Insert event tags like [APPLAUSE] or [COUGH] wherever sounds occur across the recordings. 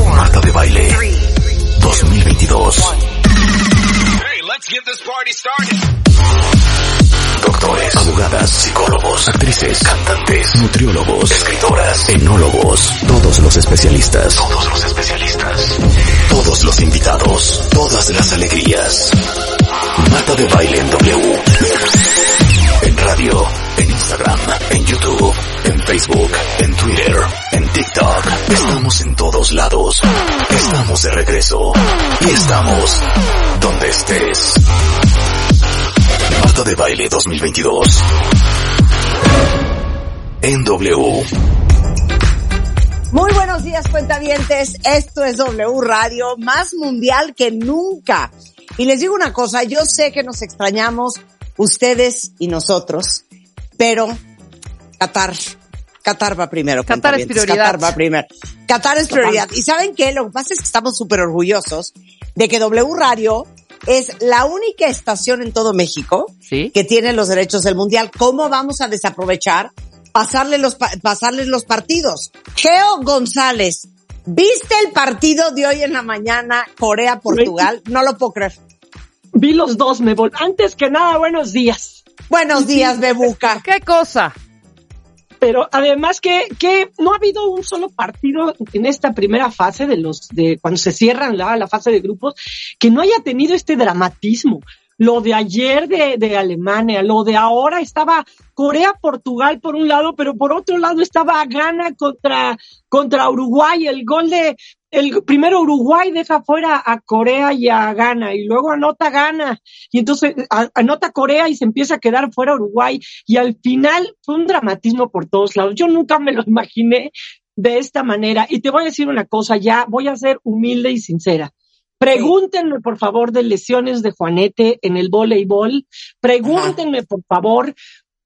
Marta de Baile 2022 Doctores, abogadas, psicólogos, actrices, cantantes, nutriólogos, escritoras, enólogos, todos los especialistas, todos los especialistas, todos los invitados, todas las alegrías. Marta de Baile en W. En radio, en Instagram, en YouTube, en Facebook, en Twitter, TikTok. Estamos en todos lados. Estamos de regreso. Y estamos donde estés. Marta de Baile 2022. En W. Muy buenos días, cuentavientes. Esto es W Radio, más mundial que nunca. Y les digo una cosa, yo sé que nos extrañamos ustedes y nosotros, pero Qatar, Qatar va primero. Qatar es prioridad. Qatar va primero. Qatar es prioridad. ¿Y saben qué? Lo que pasa es que estamos súper orgullosos de que W Radio es la única estación en todo México Sí. que tiene los derechos del mundial. ¿Cómo vamos a desaprovechar pasarle los, pa- pasarles los partidos? Geo González, ¿viste el partido de hoy en la mañana Corea-Portugal? No lo puedo creer. Vi los dos, me vol Antes que nada, buenos días. Buenos días, Bebuca. ¿Qué cosa? Pero además que, que no ha habido un solo partido en esta primera fase de los, de cuando se cierran la, la fase de grupos, que no haya tenido este dramatismo. Lo de ayer de, de Alemania, lo de ahora estaba Corea-Portugal por un lado, pero por otro lado estaba Ghana contra, contra Uruguay. El gol de, el primero Uruguay deja fuera a Corea y a Ghana y luego anota Ghana y entonces a- anota Corea y se empieza a quedar fuera Uruguay y al final fue un dramatismo por todos lados. Yo nunca me lo [LAUGHS] imaginé de esta manera y te voy a decir una cosa, ya voy a ser humilde y sincera. Pregúntenme, por favor, de lesiones de Juanete en el voleibol. Pregúntenme, por favor,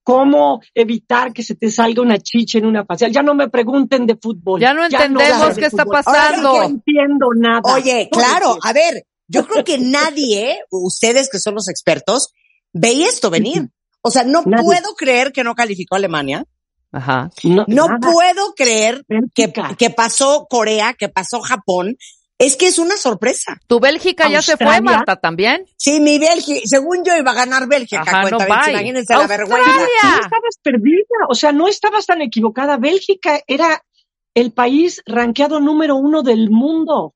cómo evitar que se te salga una chicha en una facial. Ya no me pregunten de fútbol. Ya no entendemos qué está fútbol. pasando. Ahora no entiendo nada. Oye, No claro, a ver, yo creo que nadie, ustedes que son los expertos, veía esto venir. O sea, no Nadie. puedo creer que no calificó Alemania. Ajá. No nada. puedo creer que, que pasó Corea, que pasó Japón. Es que es una sorpresa. ¿Tu Bélgica ya se fue. Marta, también? Sí, mi Bélgica, según yo iba a ganar Bélgica, Ajá, no, imagínense la vergüenza. No estabas perdida, o sea, no estabas tan equivocada. Bélgica era el país rankeado número uno del mundo.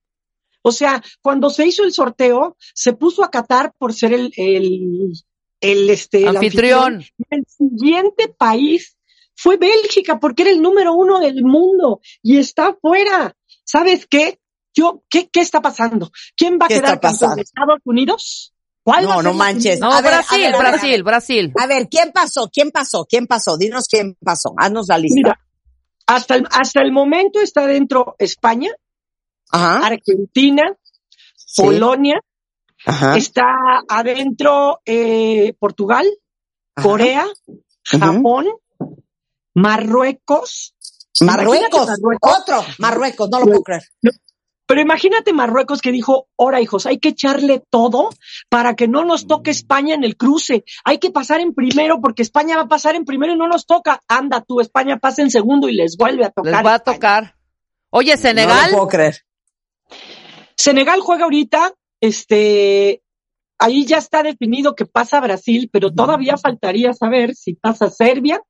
O sea, cuando se hizo el sorteo, se puso a Qatar por ser el, el, el, este, el Anfitrión. El siguiente país fue Bélgica porque era el número uno del mundo y está fuera. ¿Sabes qué? Yo, ¿qué, qué está pasando? ¿Quién va a ¿Qué quedar campeón? ¿Estados Unidos? ¿Cuál No, no manches. No, A ver, Brasil, a ver, a ver, Brasil, Brasil. A ver, ¿quién pasó? ¿Quién pasó? ¿Quién pasó? Dinos quién pasó. Haznos la lista. Mira, hasta el, hasta el momento está dentro España, Ajá. Argentina, Sí. Polonia, Ajá. está adentro eh, Portugal, Ajá. Corea, Japón, Marruecos. Marruecos. Marruecos. Otro. Marruecos, no lo puedo creer. Pero imagínate Marruecos que dijo, ahora hijos, hay que echarle todo para que no nos toque España en el cruce. Hay que pasar en primero porque España va a pasar en primero y no nos toca. Anda tú, España pasa en segundo y les vuelve a tocar. Les va a tocar. Oye, No lo Senegal. puedo creer. Senegal juega ahorita, este, ahí ya está definido que pasa Brasil, pero todavía faltaría saber si pasa Serbia.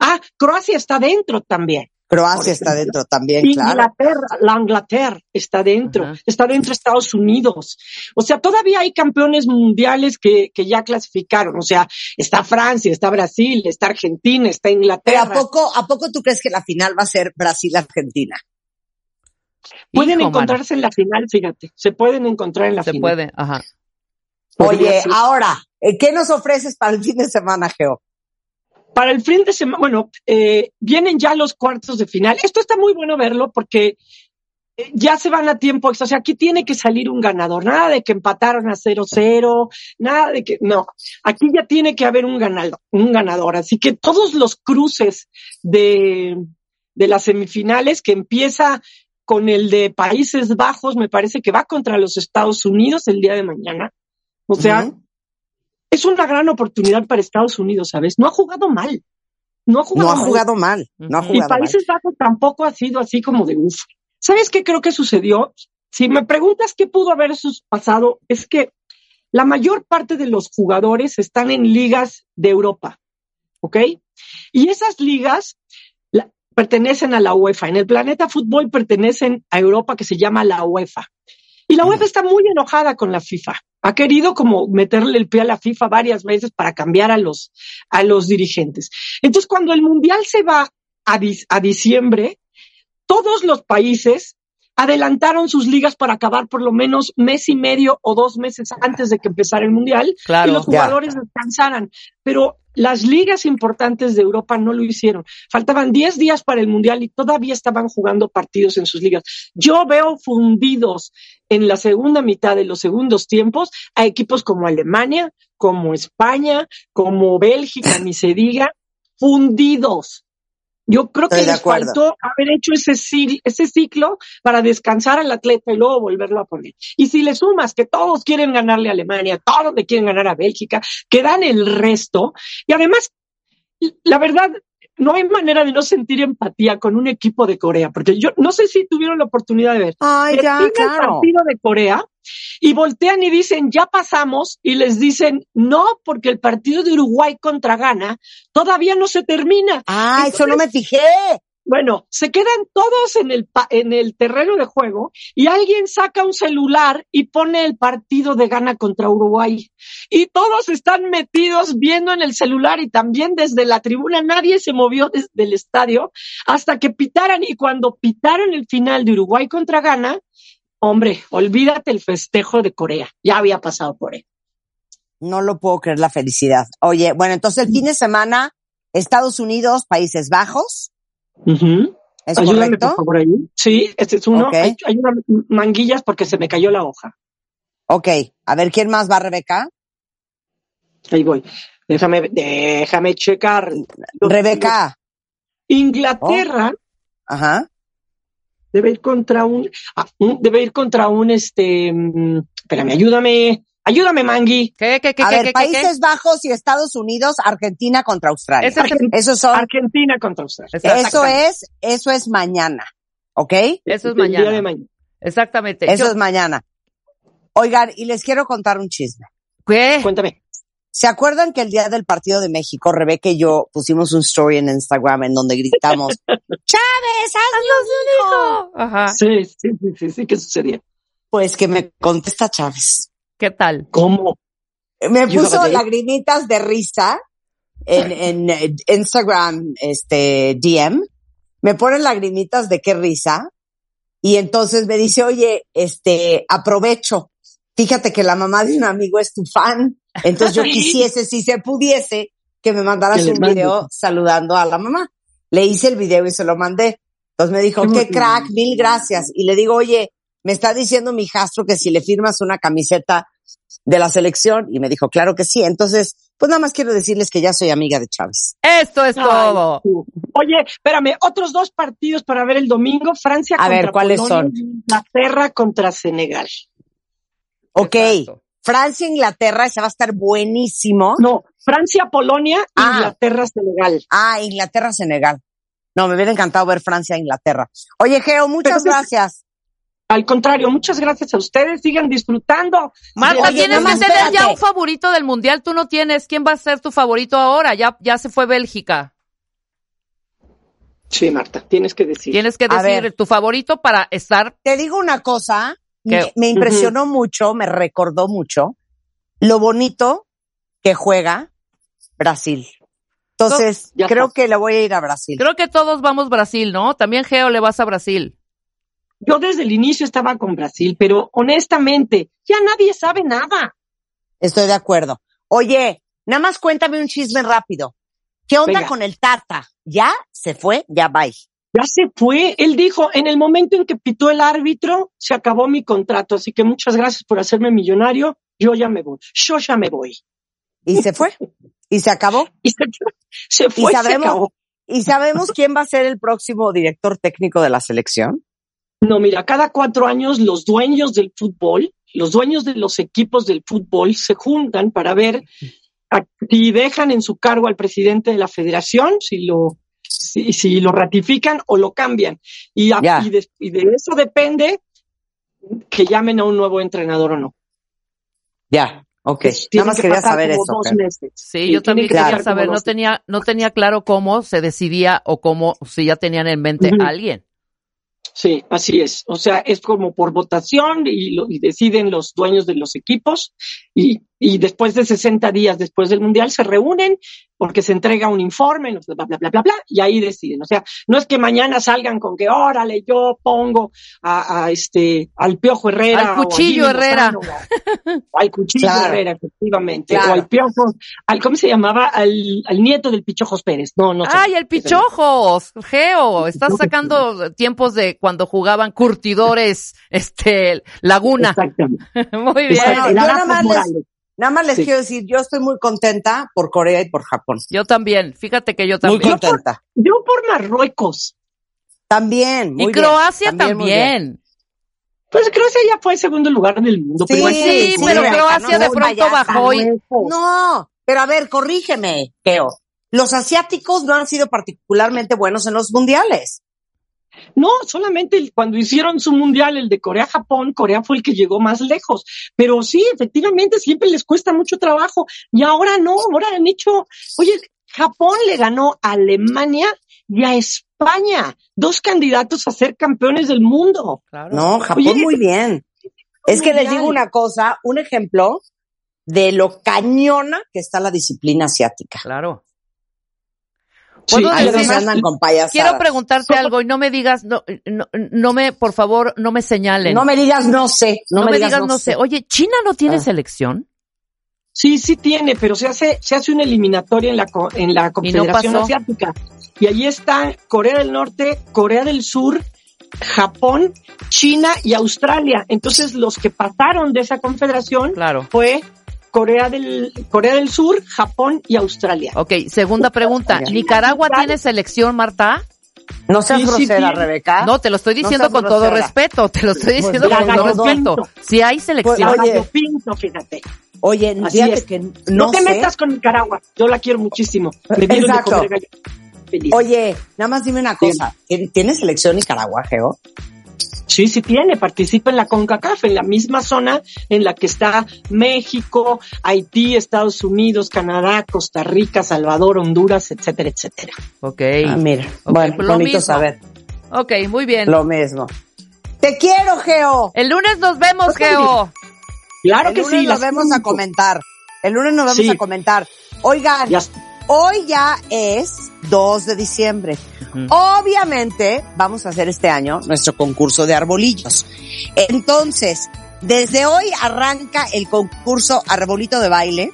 Ah, Croacia está dentro también. Croacia está dentro también, claro. Inglaterra, la Inglaterra está dentro, Ajá. está dentro Estados Unidos. O sea, todavía hay campeones mundiales que, que ya clasificaron. O sea, está Francia, está Brasil, está Argentina, está Pero Inglaterra. ¿a poco, ¿a poco tú crees que la final va a ser Brasil-Argentina? Pueden Hijo, mano, encontrarse en la final, fíjate. Se pueden encontrar en la Se final. puede, ajá. Oye, ahora, eh, ¿qué nos ofreces para el fin de semana, Geo? Para el fin de semana, bueno, eh, vienen ya los cuartos de final. Esto está muy bueno verlo porque eh, ya se van a tiempo. O sea, aquí tiene que salir un ganador. Nada de que empataron a 0-0, nada de que, no. Aquí ya tiene que haber un ganador, un ganador. Así que todos los cruces de, de las semifinales que empieza con el de Países Bajos, me parece que va contra los Estados Unidos el día de mañana. O sea. Es una gran oportunidad para Estados Unidos, ¿sabes? No ha jugado mal. No ha jugado No ha mal. jugado mal, no ha. Y jugado mal. Países Bajos tampoco ha sido así como de uff. ¿Sabes qué creo que sucedió? Si me preguntas qué pudo haber pasado, es que la mayor parte de los jugadores están en ligas de Europa, ¿ok? Y esas ligas la- pertenecen a la UEFA. En el planeta fútbol pertenecen a Europa que se llama la UEFA. Y la UEFA está muy enojada con la FIFA. Ha querido como meterle el pie a la FIFA varias veces para cambiar a los, a los dirigentes. Entonces, cuando el Mundial se va a, a diciembre, todos los países adelantaron sus ligas para acabar por lo menos mes y medio o dos meses antes de que empezara el Mundial y Claro. los Ya. jugadores descansaran. Pero las ligas importantes de Europa no lo hicieron. Faltaban 10 días para el Mundial y todavía estaban jugando partidos en sus ligas. Yo veo fundidos en la segunda mitad de los segundos tiempos a equipos como Alemania, como España, como Bélgica, ni se diga, fundidos. Yo creo que Estoy les acuerdo. faltó haber hecho ese, ese ciclo para descansar al atleta y luego volverlo a poner. Y si le sumas que todos quieren ganarle a Alemania, todos le quieren ganar a Bélgica, que dan el resto, y además, la verdad, no hay manera de no sentir empatía con un equipo de Corea, porque yo no sé si tuvieron la oportunidad de ver. Ay, ya, Termina el claro. partido de Corea y voltean y dicen, ya pasamos, y les dicen, no, porque el partido de Uruguay contra Ghana todavía no se termina. Ah, eso no me fijé. Bueno, se quedan todos en el, pa- en el terreno de juego y alguien saca un celular y pone el partido de Ghana contra Uruguay. Y todos están metidos viendo en el celular y también desde la tribuna nadie se movió desde el estadio hasta que pitaran y cuando pitaron el final de Uruguay contra Ghana, hombre, olvídate el festejo de Corea. Ya había pasado Corea. No lo puedo creer la felicidad. Oye, bueno, entonces el fin de semana, Estados Unidos, Países Bajos, ¿es Ayúdame, por favor, ahí. Sí, este es uno. Hay, hay unas manguillas porque se me cayó la hoja. Ok, a ver, ¿quién más va, Rebeca? Ahí voy. Déjame, déjame checar. Rebeca. Inglaterra Ajá. debe ir contra un, ah, un- debe ir contra un este, mm, espérame, ayúdame, ayúdame, Mangui. ¿Qué, qué, qué, A qué, ver, qué, qué, Países Bajos y Estados Unidos, Argentina contra Australia. Es Argen- Esos son, Argentina contra Australia. Eso es, eso es mañana. ¿Ok? Eso es El día de mañana. mañana. Exactamente. Eso Yo- es mañana. Oigan, y les quiero contar un chisme. ¿Qué? Cuéntame. ¿Se acuerdan que el día del partido de México, Rebeca y yo pusimos un story en Instagram en donde gritamos, [LAUGHS] Chávez, haznos un hijo? Ajá. Sí, sí, sí, sí, sí, ¿qué sucedía? Pues que me contesta Chávez. ¿Qué tal? ¿Cómo? Me puso lagrimitas de risa en, [LAUGHS] en eh, Instagram, este, DM. Me pone lagrimitas de qué risa. Y entonces me dice, oye, este, aprovecho. Fíjate que la mamá de un amigo es tu fan. Entonces yo [LAUGHS] quisiese, si se pudiese, que me mandaras Que un video saludando a la mamá. Le hice el video y se lo mandé. Entonces me dijo, Qué crack, mil gracias. Y le digo, oye, me está diciendo mi hijastro que si le firmas una camiseta de la selección. Y me dijo, claro que sí. Entonces, pues nada más quiero decirles que ya soy amiga de Chávez. Esto es Ay, todo. tú. Oye, espérame, otros dos partidos para ver el domingo. Francia A contra ver, ¿cuáles Polonia son? Inglaterra contra Senegal. Ok. Exacto. Francia, Inglaterra, ese va a estar buenísimo. No, Francia, Polonia, Ah. Inglaterra, Senegal. Ah, Inglaterra, Senegal. No, me hubiera encantado ver Francia, Inglaterra. Oye, Geo, muchas Pero- gracias. Al contrario, muchas gracias a ustedes. Sigan disfrutando. Marta, Oye, tienes que más, tener ya un favorito del mundial. Tú no tienes. ¿Quién va a ser tu favorito ahora? Ya, ya se fue Bélgica. Sí, Marta, tienes que decir. Tienes que decir ver. tu favorito para estar. Te digo una cosa, me, me impresionó mucho, me recordó mucho lo bonito que juega Brasil. Entonces, No, creo está. que le voy a ir a Brasil. Creo que todos vamos Brasil, ¿no? También Geo le vas a Brasil. Yo desde el inicio estaba con Brasil, pero honestamente, ya nadie sabe nada. Estoy de acuerdo. Oye, nada más cuéntame un chisme rápido. ¿Qué onda Venga. con el Tata? ¿Ya se fue? Ya bye. Ya se fue. Él dijo, en el momento en que pitó el árbitro, se acabó mi contrato. Así que muchas gracias por hacerme millonario. Yo ya me voy. Yo ya me voy. Y se fue. Y se acabó. [LAUGHS] Y se, se fue. ¿Y se acabó. ¿Y sabemos quién va a ser el próximo director técnico de la selección? No, mira, cada cuatro años los dueños del fútbol, los dueños de los equipos del fútbol se juntan para ver a- si dejan en su cargo al presidente de la federación, si lo, si, si lo ratifican o lo cambian. Y, a- Ya. y de, y de eso depende que llamen a un nuevo entrenador o no. Ya, ok. Nada más que quería saber eso. dos Fer. meses. Sí, yo también que quería saber, no tenía, no tenía claro cómo se decidía o cómo, si ya tenían en mente a alguien. Sí, así es. O sea, es como por votación y, lo, y deciden los dueños de los equipos y, y después de 60 días después del Mundial se reúnen porque se entrega un informe, bla, bla, bla, bla, bla, bla, y ahí deciden. O sea, no es que mañana salgan con que, órale, yo pongo a, a este, al Piojo Herrera. Al o a Cuchillo Herrera. Lozano, o- o al Cuchillo Claro. Herrera, efectivamente. Claro. O al Piojo, al, ¿cómo se llamaba? Al, al nieto del Pichojos Pérez. No, no sé. ¡Ay, el pichojo! Geo, estás sacando tiempos de cuando jugaban curtidores, este, Laguna. Exactamente. [LAUGHS] Muy bien. Bueno, yo nada más les-. Nada más les Sí. quiero decir, yo estoy muy contenta por Corea y por Japón. Yo también, fíjate que yo Muy también. contenta. Yo por Marruecos. También, muy Y bien. Croacia muy también. Pues Croacia ya fue segundo lugar del mundo. Sí, pero igual Sí, pero Croacia no de pronto bajó y, No, pero a ver, corrígeme, Teo. Los asiáticos no han sido particularmente buenos en los mundiales. No, solamente cuando hicieron su mundial, el de Corea-Japón, Corea fue el que llegó más lejos. Pero sí, efectivamente, siempre les cuesta mucho trabajo. Y ahora no, ahora han hecho, oye, Japón le ganó a Alemania y a España, dos candidatos a ser campeones del mundo. Claro. No, Japón Oye, muy bien. Es que les digo una cosa, un ejemplo de lo cañona que está la disciplina asiática. Claro. Sí, ¿Puedo y Ahí decir- no se además, andan con payasadas. Quiero preguntarte ¿Cómo? algo y no me digas, no, no, no me, por favor, no me señalen. No me digas no sé, no, No me digas, no sé. Oye, ¿China no tiene Ah. selección? Sí, sí tiene, pero se hace, se hace una eliminatoria en la, co- en la Confederación. Asiática. Y ahí está Corea del Norte, Corea del Sur, Japón, China y Australia. Entonces, los que pasaron de esa confederación Claro. fue Corea del, Corea del Sur, Japón y Australia. Ok, segunda pregunta. ¿Nicaragua tiene selección, Marta? No seas Sí, sí grosera, tiene. Rebeca. No, te lo estoy diciendo con todo respeto. Te lo estoy Pues diciendo con todo respeto. Si hay selección. Pues, oye, Pinto, fíjate. Oye, Así fíjate es. que No, no, te sé. metas con Nicaragua. Yo la quiero muchísimo. Me vieron de Exacto. comer. Feliz. Oye, nada más dime una cosa. ¿Tien- ¿Tienes selección Nicaragua, Geo? Sí, sí tiene, participa en la CONCACAF, en la misma zona en la que está México, Haití, Estados Unidos, Canadá, Costa Rica, Salvador, Honduras, etcétera, etcétera. Ok. Ah, mira, bueno, pues lo bonito mismo. saber. Ok, muy bien. Lo mismo. Te quiero, Geo. El lunes nos vemos, también. Geo. Claro El que lunes sí. nos vemos a comentar. El lunes nos vamos Sí. a comentar. Oigan, Ya- hoy ya es 2 de diciembre. Obviamente vamos a hacer este año nuestro concurso de arbolillos. Entonces, desde hoy arranca el concurso Arbolito de Baile.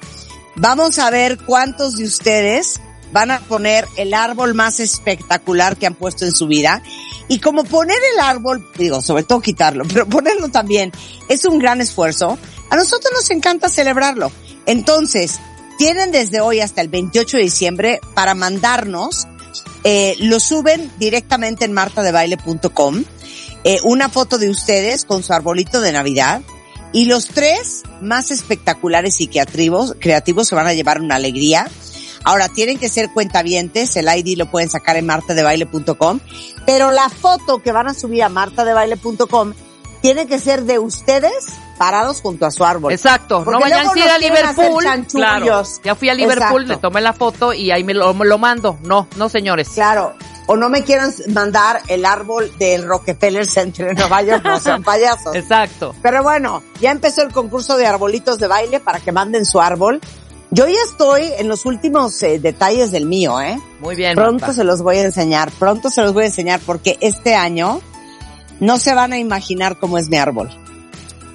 Vamos a ver cuántos de ustedes van a poner el árbol más espectacular que han puesto en su vida. Y como poner el árbol, digo, sobre todo quitarlo, [LAUGHS] pero ponerlo también es un gran esfuerzo, a nosotros nos encanta celebrarlo. Entonces, tienen desde hoy hasta el 28 de diciembre para mandarnos eh, lo suben directamente en martadebaile.com, eh, una foto de ustedes con su arbolito de Navidad. Y los tres más espectaculares y creativos, creativos se van a llevar una alegría. Ahora tienen que ser cuentavientes, el ID lo pueden sacar en martadebaile.com, pero la foto que van a subir a martadebaile.com tiene que ser de ustedes parados junto a su árbol. Exacto. no vayan a ir a Liverpool. Claro. Ya fui a Liverpool, Exacto. le tomé la foto y ahí me lo, me lo mando. No, no, señores. Claro. O no me quieran mandar el árbol del Rockefeller Center en Nueva York, no sean [LAUGHS] payasos. Exacto. Pero bueno, ya empezó el concurso de arbolitos de baile para que manden su árbol. Yo ya estoy en los últimos eh, detalles del mío, ¿eh? Muy bien. Pronto Marta. se los voy a enseñar, pronto se los voy a enseñar porque este año no se van a imaginar cómo es mi árbol.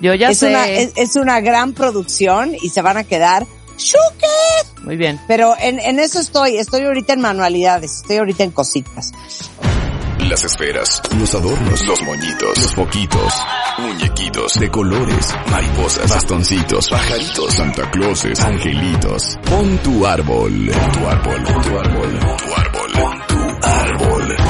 Yo ya es sé. una es, es una gran producción y se van a quedar ¡Shuke! Muy bien. Pero en, en eso estoy, estoy ahorita en manualidades, estoy ahorita en cositas. Las esferas, los adornos, los moñitos, los foquitos, muñequitos de colores, mariposas, bastoncitos, pajaritos, Santa Clauses, angelitos. Pon tu árbol, pon tu árbol, pon tu árbol, pon tu árbol, pon tu árbol.